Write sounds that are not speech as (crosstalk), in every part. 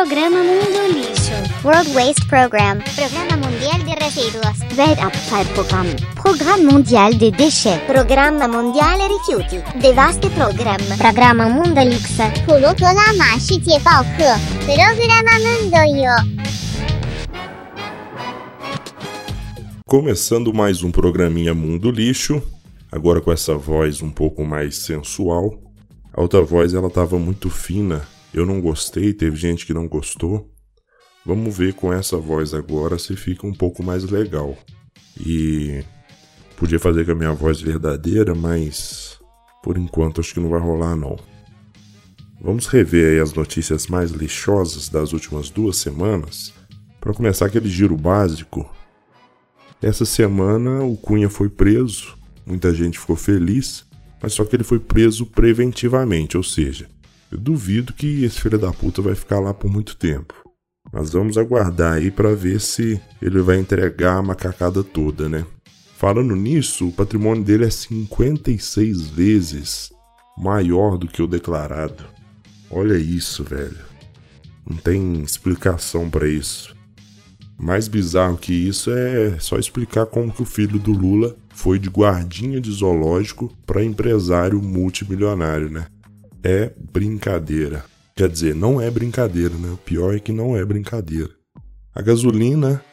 Programa Mundo Lixo. World Waste Program. Programa Mundial de Residuos. Weltabfallprogramm. Programm Mondial des Déchets. Programma Mondiale Rifiuti. Devaste Program. Programa Mundelix. 普罗格拉玛世界报课。Programa Mundo Yo. Começando mais um programinha Mundo Lixo, agora com essa voz um pouco mais sensual. A outra voz ela tava muito fina, eu não gostei, teve gente que não gostou. Vamos ver com essa voz agora se fica um pouco mais legal. E podia fazer com a minha voz verdadeira, mas por enquanto acho que não vai rolar não. Vamos rever aí as notícias mais lixosas das últimas duas semanas. Para começar aquele giro básico, essa semana o Cunha foi preso, muita gente ficou feliz, mas só que ele foi preso preventivamente, ou seja, eu duvido que esse filho da puta vai ficar lá por muito tempo. Mas vamos aguardar aí para ver se ele vai entregar a macacada toda, né? Falando nisso, o patrimônio dele é 56 vezes maior do que o declarado. Olha isso, velho. Não tem explicação para isso. Mais bizarro que isso é só explicar como que o filho do Lula foi de guardinha de zoológico para empresário multimilionário, né? É brincadeira. Quer dizer, não é brincadeira, né? O pior é que não é brincadeira. A gasolina.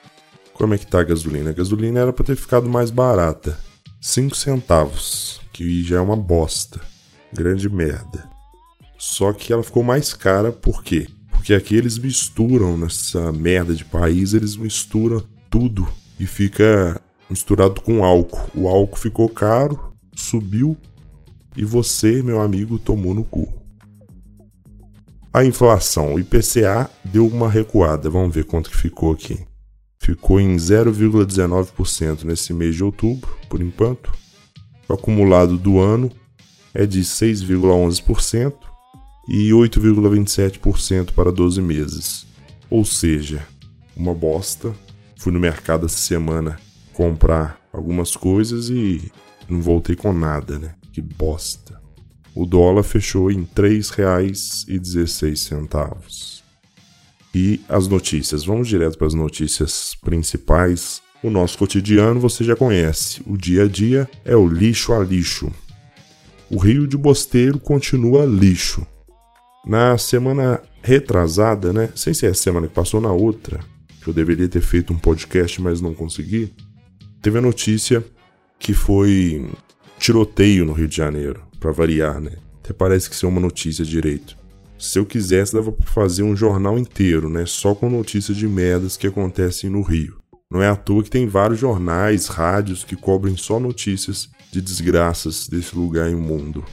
Como é que tá a gasolina? A gasolina era para ter ficado mais barata. 5 centavos, que já é uma bosta. Grande merda. Só que ela ficou mais cara por quê? Porque aqui eles misturam nessa merda de país, eles misturam tudo e fica misturado com álcool. O álcool ficou caro, subiu e você, meu amigo, tomou no cu. A inflação, o IPCA deu uma recuada, vamos ver quanto que ficou aqui. Ficou em 0,19% nesse mês de outubro, por enquanto. O acumulado do ano é de 6,11% e 8,27% para 12 meses. Ou seja, uma bosta. Fui no mercado essa semana comprar algumas coisas e não voltei com nada, né? Que bosta. O dólar fechou em R$ 3,16. E as notícias. Vamos direto para as notícias principais. O nosso cotidiano você já conhece. O dia a dia é o lixo a lixo. O Rio de Bosteiro continua lixo. Na semana retrasada, né? Sem ser a semana que passou na outra, que eu deveria ter feito um podcast, mas não consegui. Teve a notícia que foi tiroteio no Rio de Janeiro, para variar, né? Até parece que isso é uma notícia direito. Se eu quisesse, dava pra fazer um jornal inteiro, né? Só com notícias de merdas que acontecem no Rio. Não é à toa que tem vários jornais, rádios que cobrem só notícias de desgraças desse lugar imundo.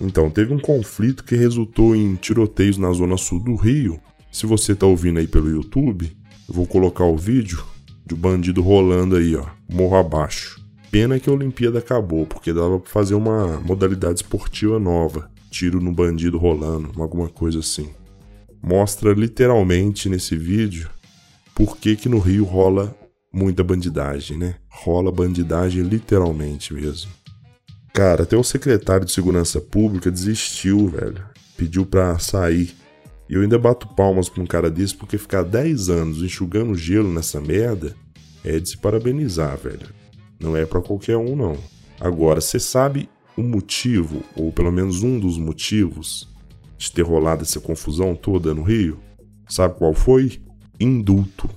Então, teve um conflito que resultou em tiroteios na zona sul do Rio. Se você tá ouvindo aí pelo YouTube, eu vou colocar o vídeo do bandido rolando aí, ó, morro abaixo. Pena que a Olimpíada acabou, porque dava pra fazer uma modalidade esportiva nova. Tiro no bandido rolando, alguma coisa assim. Mostra literalmente nesse vídeo por que, que no Rio rola muita bandidagem, né? Rola bandidagem literalmente mesmo. Cara, até o secretário de Segurança Pública desistiu, velho. Pediu pra sair. E eu ainda bato palmas pra um cara desse, porque ficar 10 anos enxugando gelo nessa merda é de se parabenizar, velho. Não é para qualquer um, não. Agora, você sabe o motivo, ou pelo menos um dos motivos, de ter rolado essa confusão toda no Rio? Sabe qual foi? Indulto.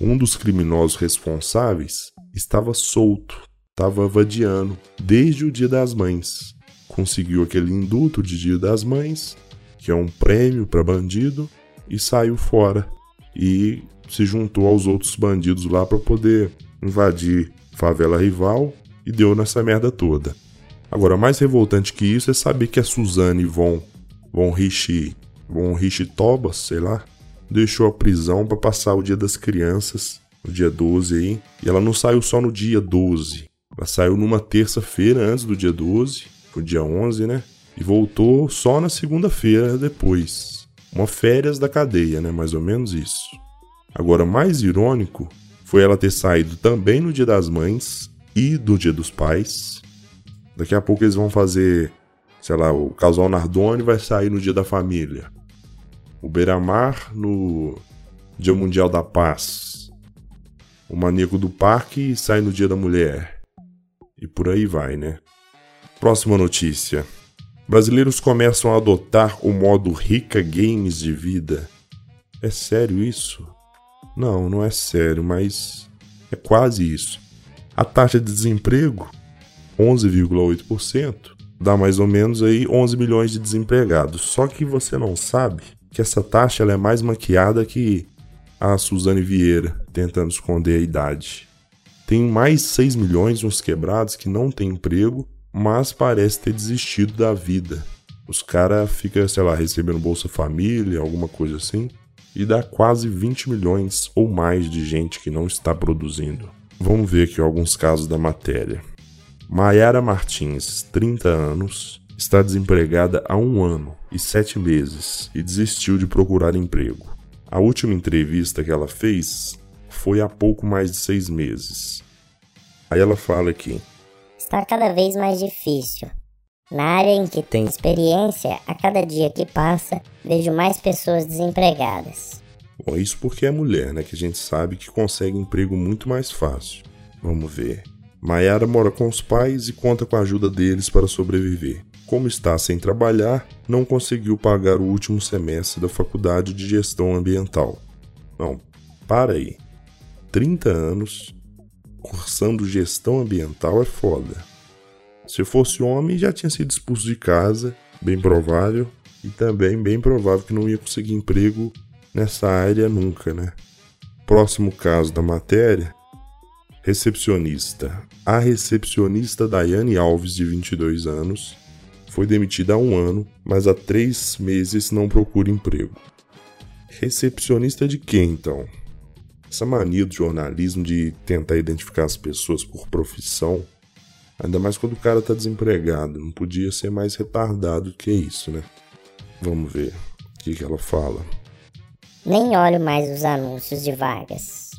Um dos criminosos responsáveis estava solto, estava vadiando desde o Dia das Mães. Conseguiu aquele indulto de Dia das Mães, que é um prêmio para bandido, e saiu fora. E se juntou aos outros bandidos lá para poder invadir favela rival e deu nessa merda toda. Agora, mais revoltante que isso é saber que a Suzane Von, Von Rich, Von Rich sei lá, deixou a prisão para passar o dia das crianças, no dia 12 aí, e ela não saiu só no dia 12. Ela saiu numa terça-feira antes do dia 12, foi dia 11, né? E voltou só na segunda-feira depois. Uma férias da cadeia, né? Mais ou menos isso. Agora, mais irônico foi ela ter saído também no Dia das Mães e do Dia dos Pais. Daqui a pouco eles vão fazer, sei lá, o casal Nardoni vai sair no Dia da Família. O Beira-Mar no Dia Mundial da Paz. O Maníaco do Parque sai no Dia da Mulher. E por aí vai, né? Próxima notícia. Brasileiros começam a adotar o modo Rica Games de vida. É sério isso? Não, não é sério, mas é quase isso. A taxa de desemprego, 11,8%, dá mais ou menos aí 11 milhões de desempregados. Só que você não sabe que essa taxa ela é mais maquiada que a Suzane Vieira, tentando esconder a idade. Tem mais 6 milhões uns quebrados que não têm emprego, mas parece ter desistido da vida. Os caras ficam, sei lá, recebendo Bolsa Família, alguma coisa assim, e dá quase 20 milhões ou mais de gente que não está produzindo. Vamos ver aqui alguns casos da matéria. Maiara Martins, 30 anos, está desempregada há um ano e sete meses e desistiu de procurar emprego. A última entrevista que ela fez foi há pouco mais de seis meses. Aí ela fala aqui: Está cada vez mais difícil. Na área em que tenho experiência, a cada dia que passa, vejo mais pessoas desempregadas. Bom, isso porque é mulher, né? Que a gente sabe que consegue emprego muito mais fácil. Vamos ver. Maiara mora com os pais e conta com a ajuda deles para sobreviver. Como está sem trabalhar, não conseguiu pagar o último semestre da faculdade de gestão ambiental. Não, para aí. 30 anos cursando gestão ambiental é foda. Se fosse homem, já tinha sido expulso de casa, bem provável, e também bem provável que não ia conseguir emprego nessa área nunca, né? Próximo caso da matéria: recepcionista. A recepcionista Daiane Alves, de 22 anos, foi demitida há um ano, mas há três meses não procura emprego. Recepcionista de quem então? Essa mania do jornalismo de tentar identificar as pessoas por profissão Ainda mais quando o cara tá desempregado. Não podia ser mais retardado que isso, né? Vamos ver o que, que ela fala. Nem olho mais os anúncios de vagas.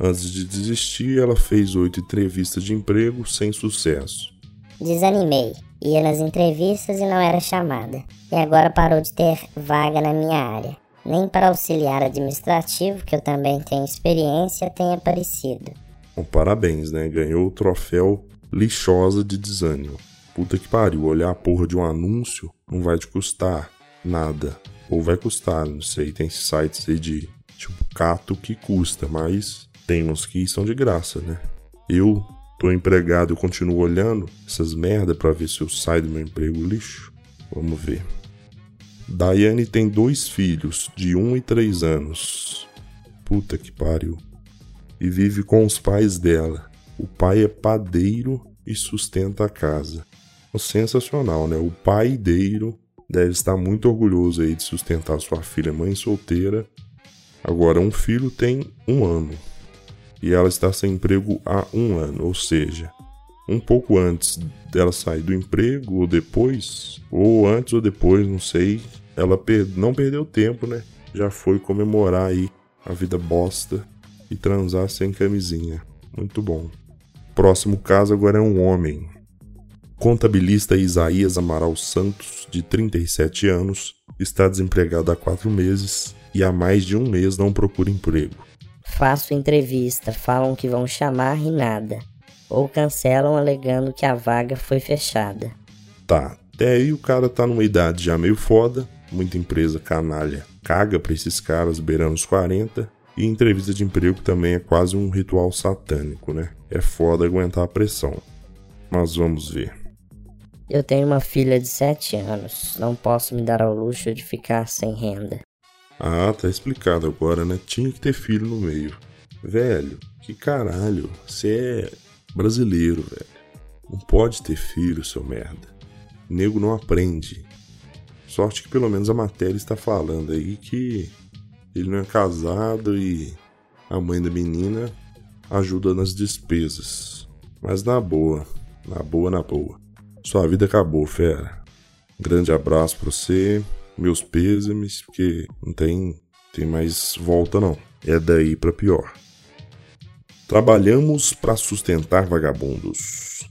Antes de desistir, ela fez oito entrevistas de emprego sem sucesso. Desanimei. Ia nas entrevistas e não era chamada. E agora parou de ter vaga na minha área. Nem para auxiliar administrativo, que eu também tenho experiência, tem aparecido. Bom, parabéns, né? Ganhou o troféu lixosa de desânimo. Puta que pariu, olhar a porra de um anúncio não vai te custar nada. Ou vai custar, não sei, tem sites aí de tipo cato que custa, mas tem uns que são de graça, né? Eu tô empregado, eu continuo olhando essas merda para ver se eu saio do meu emprego lixo. Vamos ver. Daiane tem dois filhos, de 1 um e 3 anos. Puta que pariu. E vive com os pais dela. O pai é padeiro e sustenta a casa. Sensacional, né? O paideiro deve estar muito orgulhoso aí de sustentar sua filha mãe solteira. Agora, um filho tem um ano e ela está sem emprego há um ano, ou seja, um pouco antes dela sair do emprego ou depois, ou antes ou depois, não sei, ela per não perdeu tempo, né? Já foi comemorar aí a vida bosta e transar sem camisinha. Muito bom. Próximo caso agora é um homem. Contabilista Isaías Amaral Santos, de 37 anos, está desempregado há quatro meses e há mais de um mês não procura emprego. Faço entrevista, falam que vão chamar e nada. Ou cancelam alegando que a vaga foi fechada. Tá, até aí o cara tá numa idade já meio foda, muita empresa canalha caga pra esses caras beirando os 40 e entrevista de emprego também é quase um ritual satânico, né? É foda aguentar a pressão. Mas vamos ver. Eu tenho uma filha de 7 anos. Não posso me dar ao luxo de ficar sem renda. Ah, tá explicado agora, né? Tinha que ter filho no meio. Velho, que caralho. Você é brasileiro, velho. Não pode ter filho, seu merda. nego não aprende. Sorte que pelo menos a matéria está falando aí que ele não é casado e a mãe da menina ajuda nas despesas. Mas na boa, na boa, na boa. Sua vida acabou, fera. grande abraço pra você, meus pêsames, porque não tem, tem mais volta não. É daí para pior. Trabalhamos para sustentar vagabundos.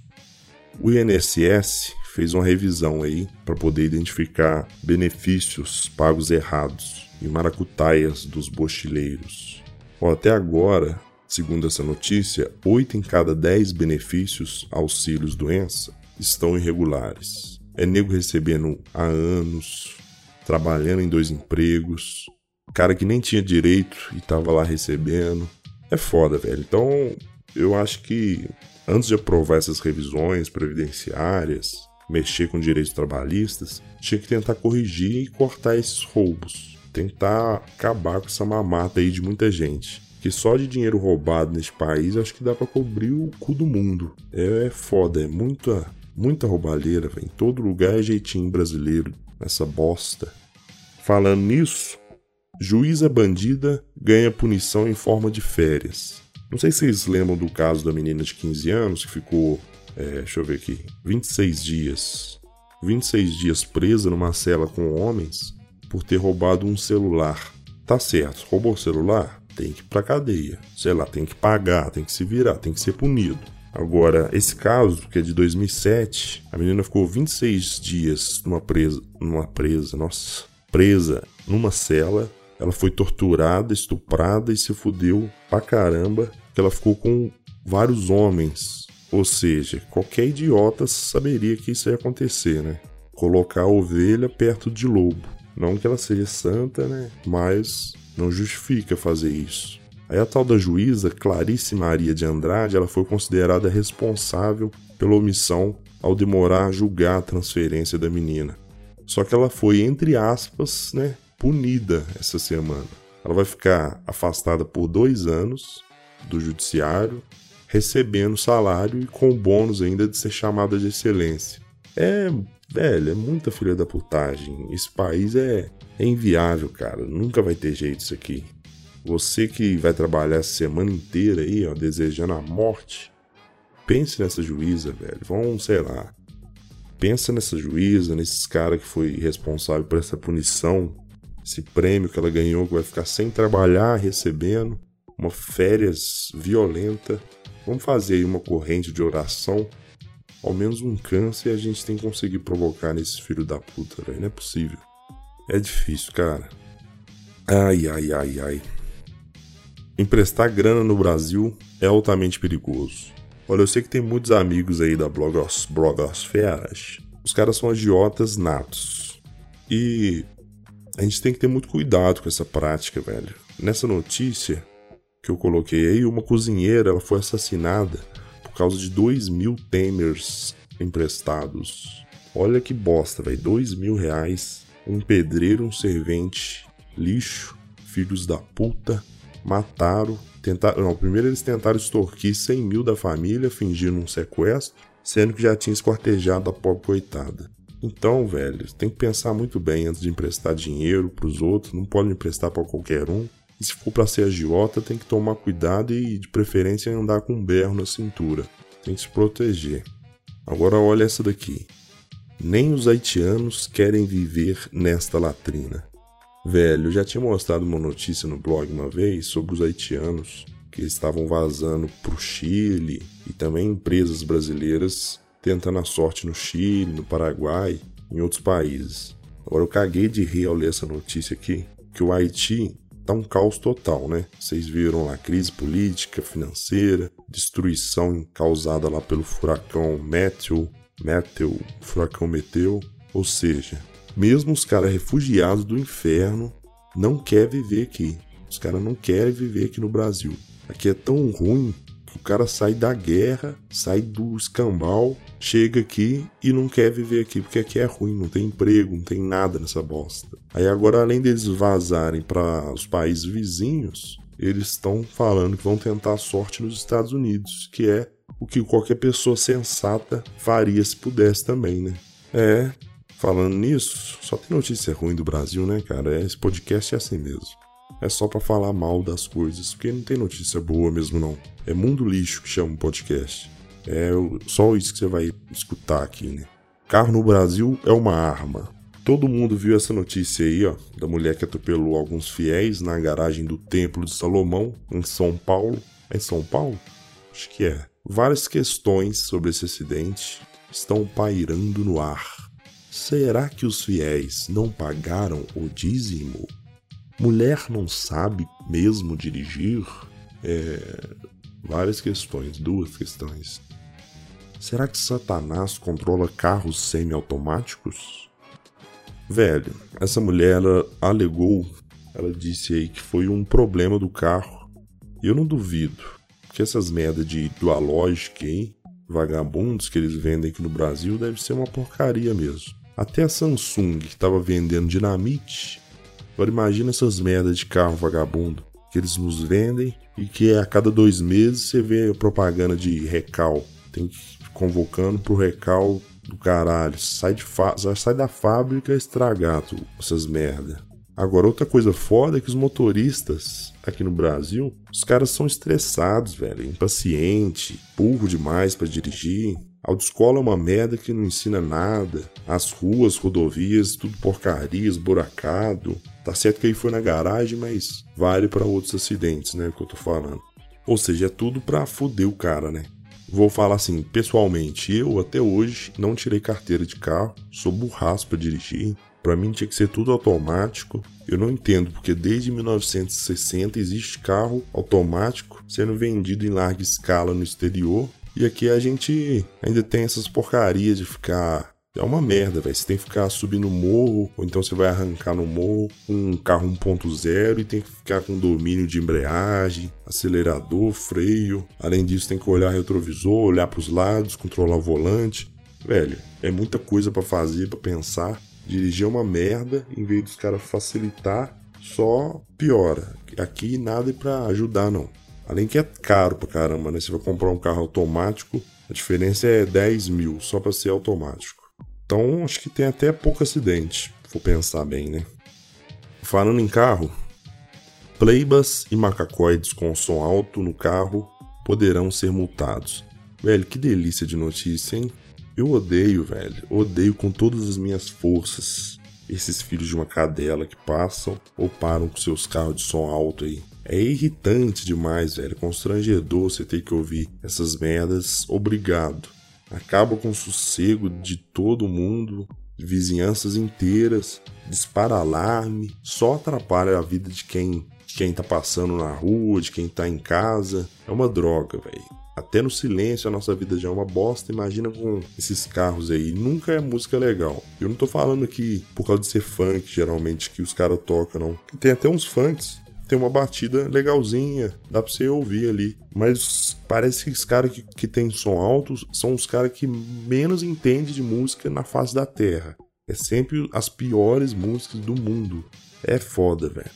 O INSS fez uma revisão aí para poder identificar benefícios pagos errados e maracutaias dos bochileiros. Ó, até agora, segundo essa notícia, 8 em cada 10 benefícios auxílios doença estão irregulares. É nego recebendo há anos, trabalhando em dois empregos, cara que nem tinha direito e tava lá recebendo. É foda, velho. Então, eu acho que antes de aprovar essas revisões previdenciárias, mexer com direitos trabalhistas, tinha que tentar corrigir e cortar esses roubos. Tentar acabar com essa mamata aí de muita gente. Que só de dinheiro roubado neste país acho que dá para cobrir o cu do mundo. É, é foda, é muita, muita roubalheira, véio. em todo lugar é jeitinho brasileiro nessa bosta. Falando nisso, juíza bandida ganha punição em forma de férias. Não sei se vocês lembram do caso da menina de 15 anos que ficou, é, deixa eu ver aqui, 26 dias. 26 dias presa numa cela com homens por ter roubado um celular. Tá certo, roubou o celular? Tem que ir pra cadeia. Sei lá, tem que pagar, tem que se virar, tem que ser punido. Agora, esse caso, que é de 2007, a menina ficou 26 dias numa presa, numa presa, nossa, presa numa cela. Ela foi torturada, estuprada e se fudeu pra caramba que ela ficou com vários homens. Ou seja, qualquer idiota saberia que isso ia acontecer, né? Colocar a ovelha perto de lobo. Não que ela seja santa, né? Mas não justifica fazer isso. Aí a tal da juíza Clarice Maria de Andrade, ela foi considerada responsável pela omissão ao demorar a julgar a transferência da menina. Só que ela foi, entre aspas, né, punida essa semana. Ela vai ficar afastada por dois anos do judiciário, recebendo salário e com bônus ainda de ser chamada de excelência. É, velho, é muita filha da putagem. Esse país é, é inviável, cara. Nunca vai ter jeito isso aqui. Você que vai trabalhar a semana inteira aí, ó, desejando a morte, pense nessa juíza, velho. Vão, sei lá. Pensa nessa juíza, nesses caras que foi responsável por essa punição, esse prêmio que ela ganhou, que vai ficar sem trabalhar, recebendo uma férias violenta. Vamos fazer aí uma corrente de oração. Ao menos um câncer a gente tem que conseguir provocar nesse filho da puta, velho. Não é possível. É difícil, cara. Ai, ai, ai, ai. Emprestar grana no Brasil é altamente perigoso. Olha, eu sei que tem muitos amigos aí da blogos, blogosferas. Os caras são agiotas natos. E a gente tem que ter muito cuidado com essa prática, velho. Nessa notícia, que eu coloquei aí, uma cozinheira ela foi assassinada por causa de dois mil temers emprestados. Olha que bosta, velho. Dois mil reais. Um pedreiro, um servente, lixo, filhos da puta, mataram. Tentaram, não, primeiro eles tentaram extorquir 100 mil da família, fingindo um sequestro, sendo que já tinha esquartejado a pobre coitada. Então, velho, tem que pensar muito bem antes de emprestar dinheiro para os outros, não pode emprestar para qualquer um. E se for para ser agiota, tem que tomar cuidado e, de preferência, andar com um berro na cintura. Tem que se proteger. Agora, olha essa daqui. Nem os haitianos querem viver nesta latrina. Velho, eu já tinha mostrado uma notícia no blog uma vez sobre os haitianos que estavam vazando para o Chile e também empresas brasileiras tentando a sorte no Chile, no Paraguai, em outros países. Agora eu caguei de rir ao ler essa notícia aqui, que o Haiti tá um caos total, né? Vocês viram lá crise política, financeira, destruição causada lá pelo furacão Matthew, Matthew, furacão Meteu, ou seja, mesmo os caras refugiados do inferno não quer viver aqui. Os caras não querem viver aqui no Brasil. Aqui é tão ruim o cara sai da guerra, sai do escambau, chega aqui e não quer viver aqui, porque aqui é ruim, não tem emprego, não tem nada nessa bosta. Aí agora, além deles vazarem para os países vizinhos, eles estão falando que vão tentar a sorte nos Estados Unidos, que é o que qualquer pessoa sensata faria se pudesse também, né? É, falando nisso, só tem notícia ruim do Brasil, né, cara? Esse podcast é assim mesmo é só para falar mal das coisas, porque não tem notícia boa mesmo não. É mundo lixo que chama o podcast. É só isso que você vai escutar aqui, né? Carro no Brasil é uma arma. Todo mundo viu essa notícia aí, ó, da mulher que atropelou alguns fiéis na garagem do Templo de Salomão, em São Paulo. É em São Paulo? Acho que é. Várias questões sobre esse acidente estão pairando no ar. Será que os fiéis não pagaram o dízimo? Mulher não sabe mesmo dirigir? É, várias questões, duas questões. Será que Satanás controla carros semiautomáticos? Velho, essa mulher ela alegou, ela disse aí que foi um problema do carro. Eu não duvido que essas merda de Dualogic aí, vagabundos que eles vendem aqui no Brasil, deve ser uma porcaria mesmo. Até a Samsung que estava vendendo dinamite. Agora imagina essas merdas de carro vagabundo que eles nos vendem e que a cada dois meses você vê propaganda de recal. Tem que convocando pro recal do caralho. Sai, de sai da fábrica estragado essas merda. Agora, outra coisa foda é que os motoristas aqui no Brasil, os caras são estressados, velho, impaciente, burro demais para dirigir. Autoescola é uma merda que não ensina nada. As ruas, rodovias, tudo porcaria, esburacado. Tá certo que aí foi na garagem, mas vale para outros acidentes, né? Que eu tô falando. Ou seja, é tudo pra foder o cara, né? Vou falar assim, pessoalmente, eu até hoje não tirei carteira de carro, sou burraço para dirigir. Para mim tinha que ser tudo automático. Eu não entendo porque desde 1960 existe carro automático sendo vendido em larga escala no exterior e aqui a gente ainda tem essas porcarias de ficar é uma merda, velho. Você tem que ficar subindo morro, ou então você vai arrancar no morro um carro 1.0 e tem que ficar com domínio de embreagem, acelerador, freio. Além disso, tem que olhar retrovisor, olhar para os lados, controlar o volante. Velho, é muita coisa para fazer, para pensar. Dirigir é uma merda, em vez dos caras facilitar, só piora. Aqui nada é para ajudar, não. Além que é caro pra caramba, né? Você vai comprar um carro automático, a diferença é 10 mil só para ser automático. Então acho que tem até pouco acidente, vou pensar bem, né? Falando em carro, playbas e macacoides com som alto no carro poderão ser multados. Velho, que delícia de notícia, hein? Eu odeio, velho, odeio com todas as minhas forças esses filhos de uma cadela que passam ou param com seus carros de som alto aí. É irritante demais, velho, constrangedor você ter que ouvir essas merdas. Obrigado acaba com o sossego de todo mundo, vizinhanças inteiras, dispara alarme, só atrapalha a vida de quem, de quem tá passando na rua, de quem tá em casa. É uma droga, velho. Até no silêncio a nossa vida já é uma bosta, imagina com esses carros aí. Nunca é música legal. Eu não tô falando aqui por causa de ser funk, geralmente, que os caras tocam, não. Tem até uns funks tem uma batida legalzinha, dá pra você ouvir ali. Mas parece que os caras que, que tem som alto são os caras que menos entendem de música na face da Terra. É sempre as piores músicas do mundo. É foda, velho.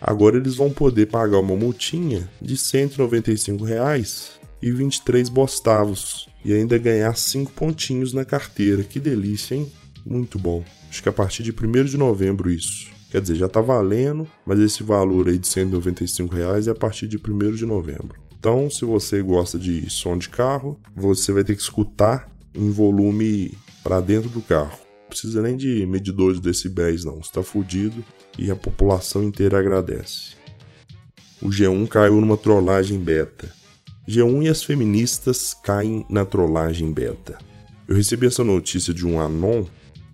Agora eles vão poder pagar uma multinha de 195 reais e 23 bostavos e ainda ganhar 5 pontinhos na carteira. Que delícia, hein? Muito bom. Acho que a partir de 1 de novembro isso. Quer dizer, já está valendo, mas esse valor aí de 195 reais é a partir de 1 de novembro. Então, se você gosta de som de carro, você vai ter que escutar em volume para dentro do carro. Não precisa nem de medidores de decibéis, não. Está fudido e a população inteira agradece. O G1 caiu numa trollagem beta. G1 e as feministas caem na trollagem beta. Eu recebi essa notícia de um anon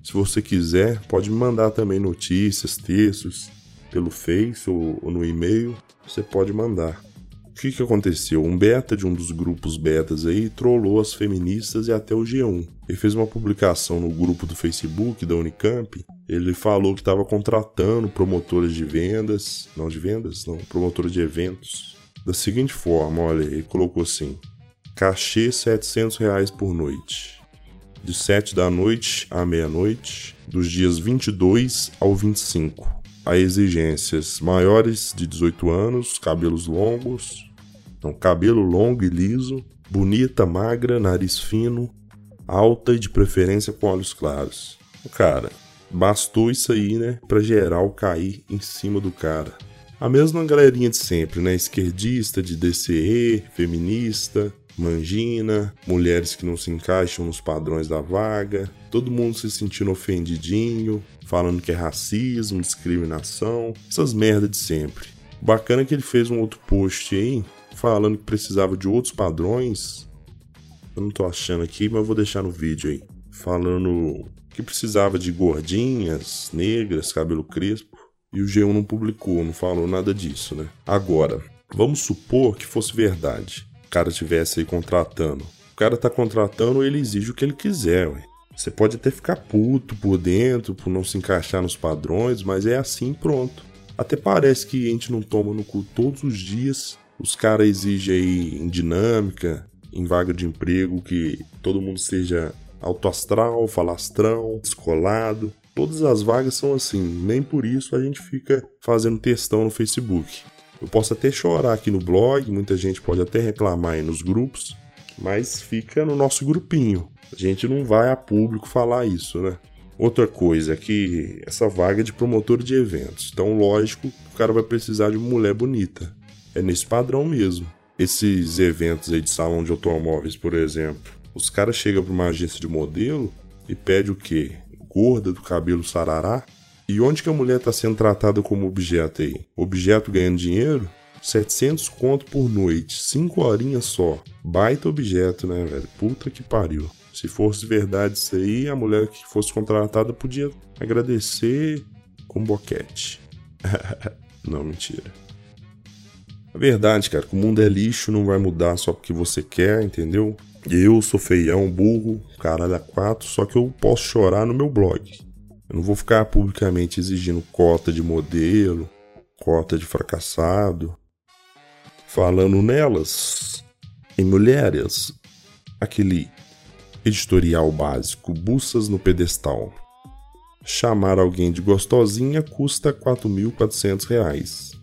se você quiser, pode me mandar também notícias, textos pelo Face ou, ou no e-mail. Você pode mandar. O que, que aconteceu? Um beta de um dos grupos betas aí trollou as feministas e até o G1. Ele fez uma publicação no grupo do Facebook da Unicamp. Ele falou que estava contratando promotores de vendas, não de vendas, não, promotores de eventos. Da seguinte forma, olha, ele colocou assim: cachê 700 reais por noite de 7 da noite à meia-noite, dos dias 22 ao 25. Há exigências maiores de 18 anos, cabelos longos, não, cabelo longo e liso, bonita, magra, nariz fino, alta e de preferência com olhos claros. Cara, bastou isso aí, né, pra geral cair em cima do cara. A mesma galerinha de sempre, né? Esquerdista, de DCE, feminista, mangina, mulheres que não se encaixam nos padrões da vaga, todo mundo se sentindo ofendidinho, falando que é racismo, discriminação, essas merdas de sempre. Bacana que ele fez um outro post aí, falando que precisava de outros padrões. Eu não tô achando aqui, mas eu vou deixar no vídeo aí. Falando que precisava de gordinhas, negras, cabelo crespo. e o G1 não publicou, não falou nada disso, né? Agora, vamos supor que fosse verdade. Cara estivesse aí contratando. O cara tá contratando, ele exige o que ele quiser, ué. Você pode até ficar puto por dentro, por não se encaixar nos padrões, mas é assim pronto. Até parece que a gente não toma no cu todos os dias. Os caras exigem aí em dinâmica, em vaga de emprego, que todo mundo seja autoastral, falastrão, descolado. Todas as vagas são assim, nem por isso a gente fica fazendo textão no Facebook. Eu posso até chorar aqui no blog, muita gente pode até reclamar aí nos grupos, mas fica no nosso grupinho. A gente não vai a público falar isso, né? Outra coisa é que essa vaga é de promotor de eventos, então lógico, o cara vai precisar de uma mulher bonita. É nesse padrão mesmo. Esses eventos aí de salão de automóveis, por exemplo, os caras chegam para uma agência de modelo e pede o quê? Gorda do cabelo sarará? E onde que a mulher está sendo tratada como objeto aí? Objeto ganhando dinheiro? 700 conto por noite, 5 horinhas só. Baita objeto, né, velho? Puta que pariu. Se fosse verdade isso aí, a mulher que fosse contratada podia agradecer com boquete. (laughs) não, mentira. A verdade, cara, que o mundo é lixo, não vai mudar só porque você quer, entendeu? Eu sou feião, burro, caralho a quatro, só que eu posso chorar no meu blog. Eu não vou ficar publicamente exigindo cota de modelo, cota de fracassado. Falando nelas, em mulheres, aquele editorial básico, buças no pedestal. Chamar alguém de gostosinha custa R$ 4.400.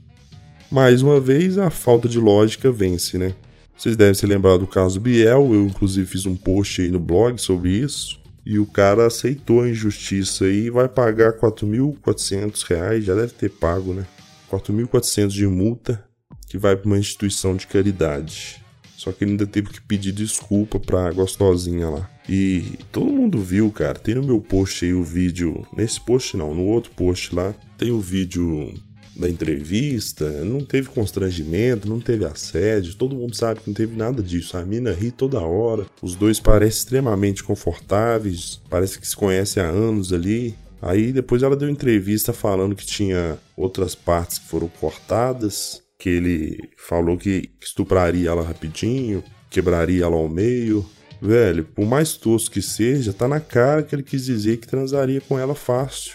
Mais uma vez, a falta de lógica vence, né? Vocês devem se lembrar do caso Biel, eu inclusive fiz um post aí no blog sobre isso. E o cara aceitou a injustiça e vai pagar 4.400 reais, já deve ter pago, né? 4.400 de multa que vai para uma instituição de caridade. Só que ele ainda teve que pedir desculpa pra gostosinha lá. E todo mundo viu, cara. Tem no meu post aí o vídeo. Nesse post não, no outro post lá. Tem o vídeo da entrevista, não teve constrangimento, não teve assédio, todo mundo sabe que não teve nada disso. A mina ri toda hora, os dois parecem extremamente confortáveis, parece que se conhecem há anos ali. Aí depois ela deu entrevista falando que tinha outras partes que foram cortadas, que ele falou que estupraria ela rapidinho, quebraria ela ao meio. Velho, por mais tosco que seja, tá na cara que ele quis dizer que transaria com ela fácil.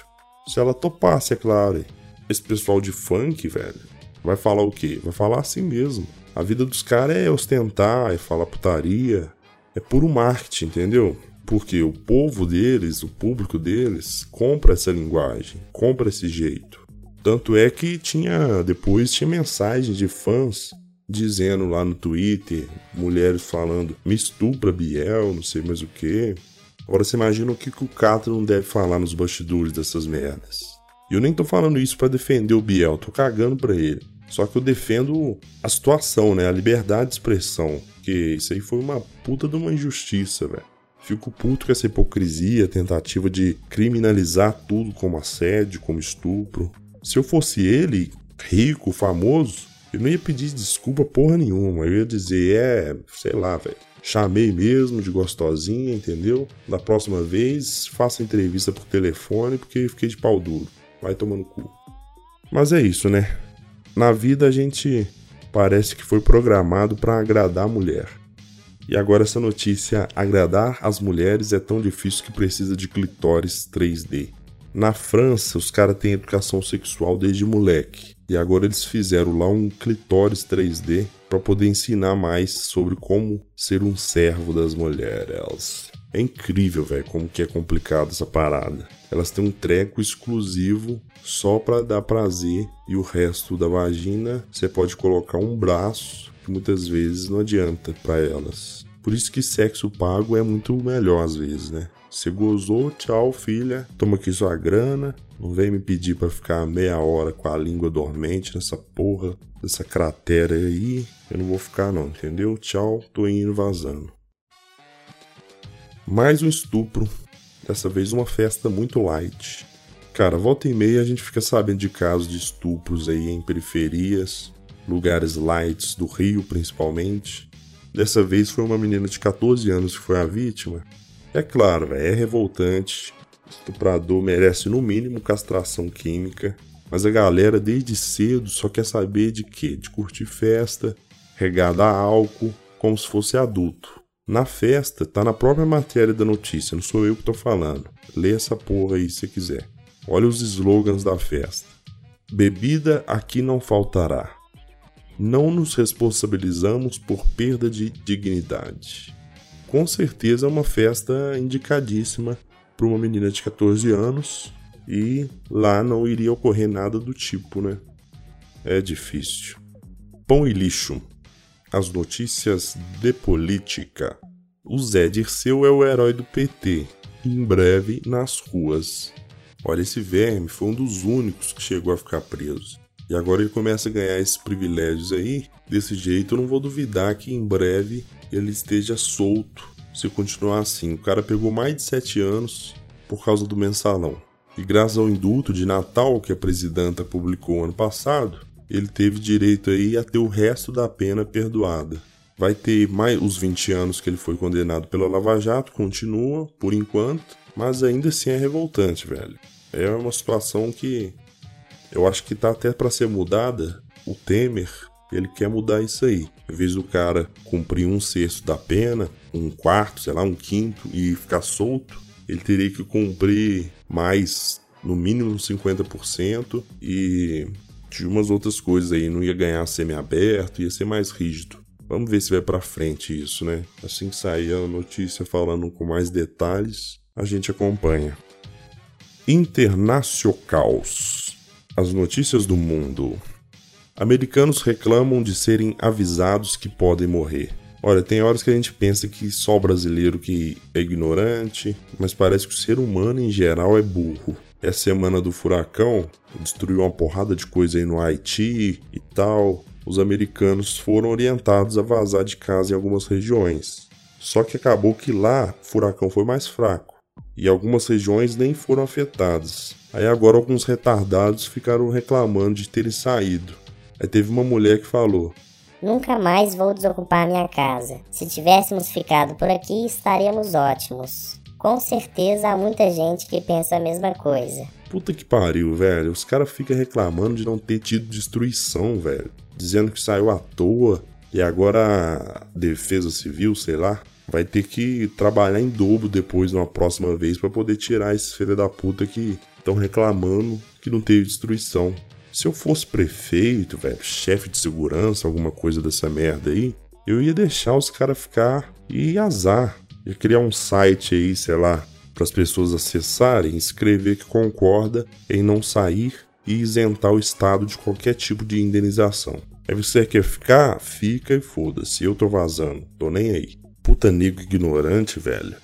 Se ela topasse, é claro esse pessoal de funk, velho, vai falar o quê? Vai falar assim mesmo. A vida dos caras é ostentar, é falar putaria, é puro marketing, entendeu? Porque o povo deles, o público deles, compra essa linguagem, compra esse jeito. Tanto é que tinha depois tinha mensagens de fãs dizendo lá no Twitter, mulheres falando, me estupra Biel, não sei mais o que. Agora você imagina o que, que o Cato não deve falar nos bastidores dessas merdas. E eu nem tô falando isso para defender o Biel, tô cagando pra ele. Só que eu defendo a situação, né? A liberdade de expressão. Que isso aí foi uma puta de uma injustiça, velho. Fico puto com essa hipocrisia, tentativa de criminalizar tudo como assédio, como estupro. Se eu fosse ele, rico, famoso, eu não ia pedir desculpa porra nenhuma. Eu ia dizer, é, sei lá, velho. Chamei mesmo de gostosinha, entendeu? Da próxima vez, faça entrevista por telefone porque fiquei de pau duro. Vai tomando cu. Mas é isso, né? Na vida a gente parece que foi programado para agradar a mulher. E agora essa notícia, agradar as mulheres é tão difícil que precisa de clitóris 3D. Na França, os caras têm educação sexual desde moleque. E agora eles fizeram lá um clitóris 3D para poder ensinar mais sobre como ser um servo das mulheres. É incrível, velho, como que é complicado essa parada. Elas têm um treco exclusivo só para dar prazer e o resto da vagina você pode colocar um braço que muitas vezes não adianta para elas. Por isso que sexo pago é muito melhor às vezes, né? Você gozou, tchau, filha. Toma aqui sua grana. Não vem me pedir para ficar meia hora com a língua dormente nessa porra, nessa cratera aí. Eu não vou ficar não, entendeu? Tchau, tô indo vazando. Mais um estupro. Dessa vez uma festa muito light. Cara, volta e meia a gente fica sabendo de casos de estupros aí em periferias, lugares lights do Rio principalmente. Dessa vez foi uma menina de 14 anos que foi a vítima. É claro, é revoltante. O estuprador merece no mínimo castração química. Mas a galera desde cedo só quer saber de quê? De curtir festa, regada a álcool, como se fosse adulto. Na festa, tá na própria matéria da notícia, não sou eu que tô falando. Lê essa porra aí se quiser. Olha os slogans da festa. Bebida aqui não faltará. Não nos responsabilizamos por perda de dignidade. Com certeza é uma festa indicadíssima para uma menina de 14 anos e lá não iria ocorrer nada do tipo, né? É difícil. Pão e lixo. As notícias de política. O Zé Dirceu é o herói do PT, em breve nas ruas. Olha, esse verme foi um dos únicos que chegou a ficar preso. E agora ele começa a ganhar esses privilégios aí. Desse jeito, eu não vou duvidar que em breve ele esteja solto se continuar assim. O cara pegou mais de sete anos por causa do mensalão. E graças ao indulto de Natal que a presidenta publicou ano passado, ele teve direito aí a ter o resto da pena perdoada. Vai ter mais os 20 anos que ele foi condenado pela Lava Jato, continua por enquanto, mas ainda assim é revoltante, velho. É uma situação que eu acho que tá até para ser mudada. O Temer, ele quer mudar isso aí. Em vez do cara cumprir um sexto da pena, um quarto, sei lá, um quinto e ficar solto, ele teria que cumprir mais, no mínimo 50% e de umas outras coisas aí, não ia ganhar semi-aberto, ia ser mais rígido. Vamos ver se vai para frente isso, né? Assim que sair a notícia falando com mais detalhes, a gente acompanha. Internacionals. As notícias do mundo. Americanos reclamam de serem avisados que podem morrer. Olha, tem horas que a gente pensa que só brasileiro que é ignorante, mas parece que o ser humano em geral é burro. É a semana do furacão, destruiu uma porrada de coisa aí no Haiti e tal. Os americanos foram orientados a vazar de casa em algumas regiões. Só que acabou que lá o furacão foi mais fraco e algumas regiões nem foram afetadas. Aí agora alguns retardados ficaram reclamando de terem saído. Aí teve uma mulher que falou: Nunca mais vou desocupar minha casa. Se tivéssemos ficado por aqui, estaríamos ótimos. Com certeza há muita gente que pensa a mesma coisa. Puta que pariu, velho. Os caras ficam reclamando de não ter tido destruição, velho. Dizendo que saiu à toa. E agora a Defesa Civil, sei lá, vai ter que trabalhar em dobro depois, numa próxima vez, para poder tirar esses filhos da puta que estão reclamando que não teve destruição. Se eu fosse prefeito, velho, chefe de segurança, alguma coisa dessa merda aí, eu ia deixar os caras ficar e azar. Ia criar um site aí, sei lá, para as pessoas acessarem, escrever que concorda em não sair e isentar o Estado de qualquer tipo de indenização. Aí você quer ficar? Fica e foda-se. Eu tô vazando. Tô nem aí. Puta nego ignorante, velho.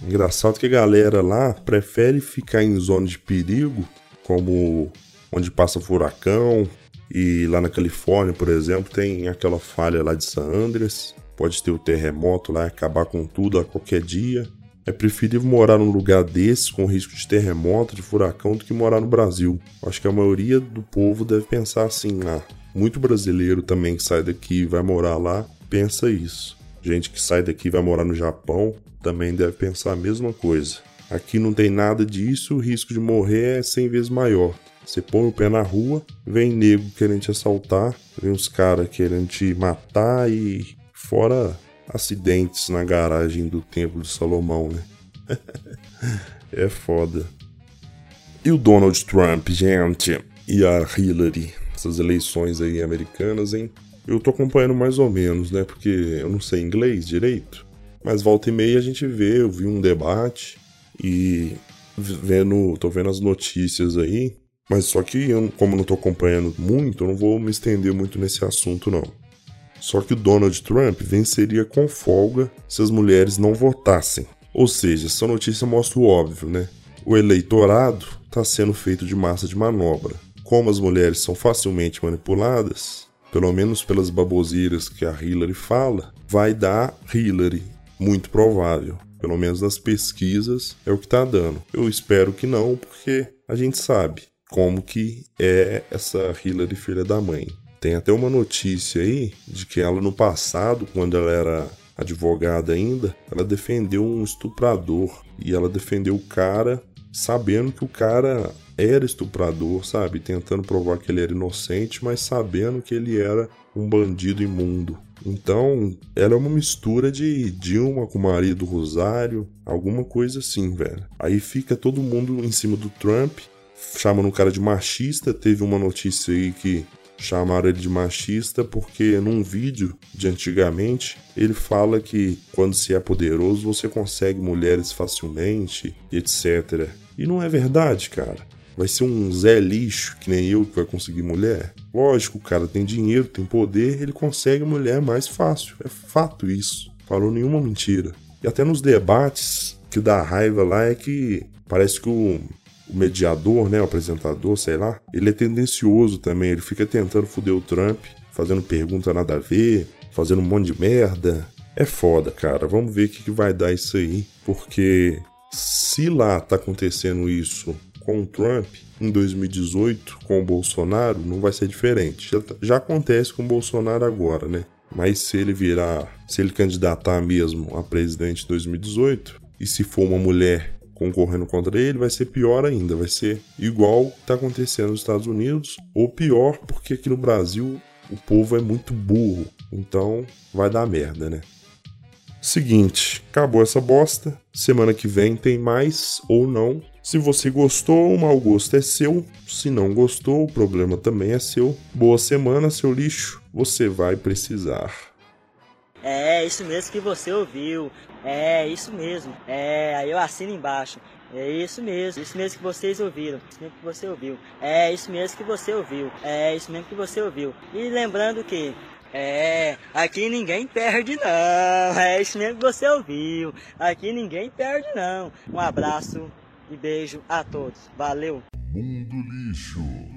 Engraçado que a galera lá prefere ficar em zona de perigo, como onde passa furacão. E lá na Califórnia, por exemplo, tem aquela falha lá de San Andreas. Pode ter o terremoto lá, acabar com tudo a qualquer dia. É preferível morar num lugar desse com risco de terremoto, de furacão, do que morar no Brasil. Acho que a maioria do povo deve pensar assim. Muito brasileiro também que sai daqui e vai morar lá pensa isso. Gente que sai daqui e vai morar no Japão também deve pensar a mesma coisa. Aqui não tem nada disso, o risco de morrer é 100 vezes maior. Você põe o pé na rua, vem nego querendo te assaltar, vem os caras querendo te matar e fora acidentes na garagem do Templo de Salomão, né? (laughs) é foda. E o Donald Trump, gente? E a Hillary? Essas eleições aí americanas, hein? Eu tô acompanhando mais ou menos, né? Porque eu não sei inglês direito. Mas volta e meia a gente vê, eu vi um debate e vendo, tô vendo as notícias aí. Mas só que, eu, como não estou acompanhando muito, eu não vou me estender muito nesse assunto, não. Só que o Donald Trump venceria com folga se as mulheres não votassem. Ou seja, essa notícia mostra o óbvio, né? O eleitorado está sendo feito de massa de manobra. Como as mulheres são facilmente manipuladas, pelo menos pelas baboseiras que a Hillary fala, vai dar Hillary, muito provável. Pelo menos nas pesquisas é o que está dando. Eu espero que não, porque a gente sabe como que é essa Hillary filha da mãe. Tem até uma notícia aí de que ela no passado, quando ela era advogada ainda, ela defendeu um estuprador e ela defendeu o cara sabendo que o cara era estuprador, sabe? Tentando provar que ele era inocente, mas sabendo que ele era um bandido imundo. Então, ela é uma mistura de Dilma com o marido Rosário, alguma coisa assim, velho. Aí fica todo mundo em cima do Trump, chamando o cara de machista. Teve uma notícia aí que chamaram ele de machista porque num vídeo de antigamente ele fala que quando se é poderoso você consegue mulheres facilmente, etc. E não é verdade, cara. Vai ser um Zé lixo, que nem eu, que vai conseguir mulher? Lógico, o cara tem dinheiro, tem poder, ele consegue mulher mais fácil. É fato isso. Falou nenhuma mentira. E até nos debates, que dá raiva lá é que parece que o, o mediador, né, o apresentador, sei lá, ele é tendencioso também. Ele fica tentando foder o Trump, fazendo pergunta nada a ver, fazendo um monte de merda. É foda, cara. Vamos ver o que, que vai dar isso aí. Porque se lá tá acontecendo isso com o Trump em 2018, com o Bolsonaro, não vai ser diferente. Já, já acontece com o Bolsonaro agora, né? Mas se ele virar, se ele candidatar mesmo a presidente em 2018, e se for uma mulher concorrendo contra ele, vai ser pior ainda, vai ser igual está acontecendo nos Estados Unidos, ou pior, porque aqui no Brasil o povo é muito burro, então vai dar merda, né? Seguinte, acabou essa bosta. Semana que vem tem mais ou não. Se você gostou, o mau gosto é seu. Se não gostou, o problema também é seu. Boa semana, seu lixo. Você vai precisar. É, isso mesmo que você ouviu. É, isso mesmo. É, aí eu assino embaixo. É isso mesmo, isso mesmo que vocês ouviram, isso mesmo que você ouviu. É isso mesmo que você ouviu. É isso mesmo que você ouviu. E lembrando que é, aqui ninguém perde não. É isso mesmo que você ouviu. Aqui ninguém perde não. Um abraço e beijo a todos. Valeu. Mundo Lixo.